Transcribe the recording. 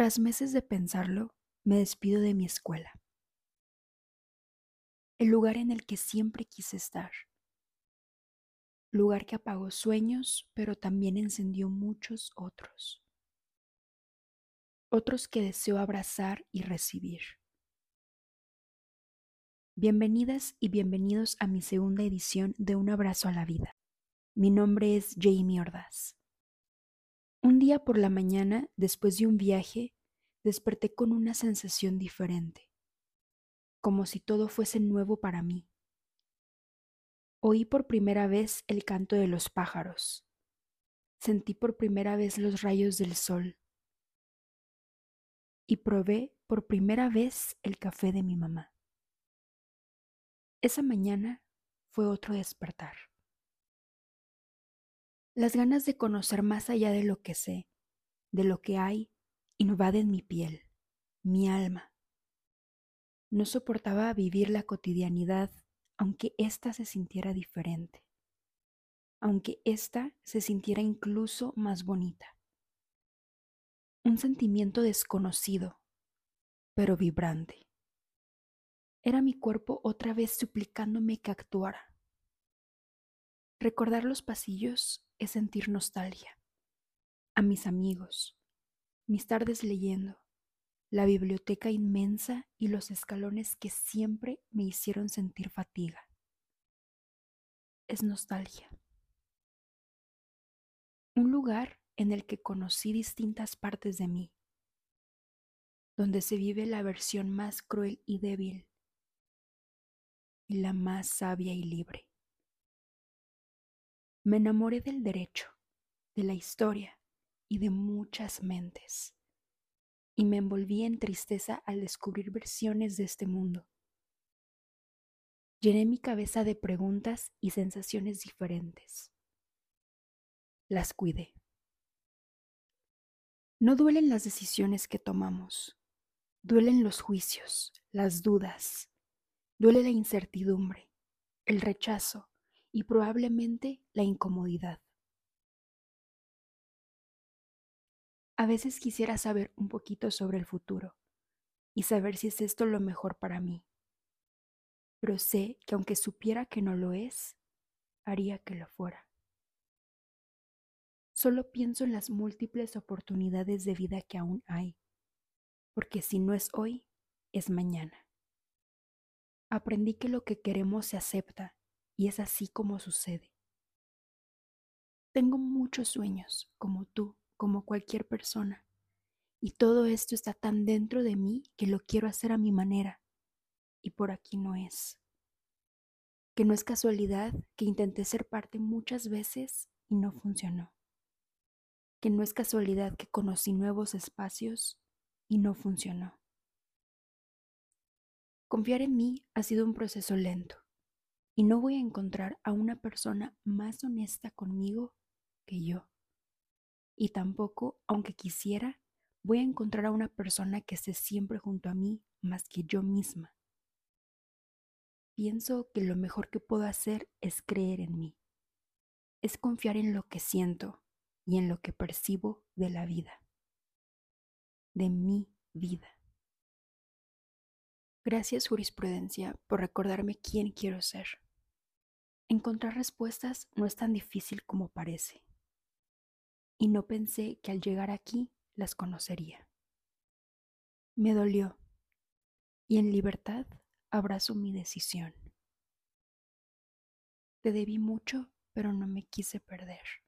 Tras meses de pensarlo, me despido de mi escuela, el lugar en el que siempre quise estar, lugar que apagó sueños, pero también encendió muchos otros, otros que deseo abrazar y recibir. Bienvenidas y bienvenidos a mi segunda edición de Un abrazo a la vida. Mi nombre es Jamie Ordaz. Un día por la mañana, después de un viaje, desperté con una sensación diferente, como si todo fuese nuevo para mí. Oí por primera vez el canto de los pájaros. Sentí por primera vez los rayos del sol. Y probé por primera vez el café de mi mamá. Esa mañana fue otro despertar. Las ganas de conocer más allá de lo que sé, de lo que hay, invaden mi piel, mi alma. No soportaba vivir la cotidianidad aunque ésta se sintiera diferente, aunque ésta se sintiera incluso más bonita. Un sentimiento desconocido, pero vibrante. Era mi cuerpo otra vez suplicándome que actuara. Recordar los pasillos es sentir nostalgia. A mis amigos, mis tardes leyendo, la biblioteca inmensa y los escalones que siempre me hicieron sentir fatiga. Es nostalgia. Un lugar en el que conocí distintas partes de mí, donde se vive la versión más cruel y débil y la más sabia y libre. Me enamoré del derecho, de la historia y de muchas mentes, y me envolví en tristeza al descubrir versiones de este mundo. Llené mi cabeza de preguntas y sensaciones diferentes. Las cuidé. No duelen las decisiones que tomamos, duelen los juicios, las dudas, duele la incertidumbre, el rechazo, y probablemente la incomodidad. A veces quisiera saber un poquito sobre el futuro y saber si es esto lo mejor para mí. Pero sé que aunque supiera que no lo es, haría que lo fuera. Solo pienso en las múltiples oportunidades de vida que aún hay, porque si no es hoy, es mañana. Aprendí que lo que queremos se acepta y es así como sucede. Tengo muchos sueños, como tú, como cualquier persona, y todo esto está tan dentro de mí que lo quiero hacer a mi manera, y por aquí no es. Que no es casualidad que intenté ser parte muchas veces y no funcionó. Que no es casualidad que conocí nuevos espacios y no funcionó. Confiar en mí ha sido un proceso lento y no voy a encontrar a una persona más honesta conmigo que yo. Y tampoco, aunque quisiera, voy a encontrar a una persona que esté siempre junto a mí más que yo misma. Pienso que lo mejor que puedo hacer es creer en mí, es confiar en lo que siento y en lo que percibo de la vida, de mi vida. Gracias jurisprudencia por recordarme quién quiero ser. Encontrar respuestas no es tan difícil como parece. Y no pensé que al llegar aquí las conocería. Me dolió y en libertad abrazo mi decisión. Te debí mucho, pero no me quise perder.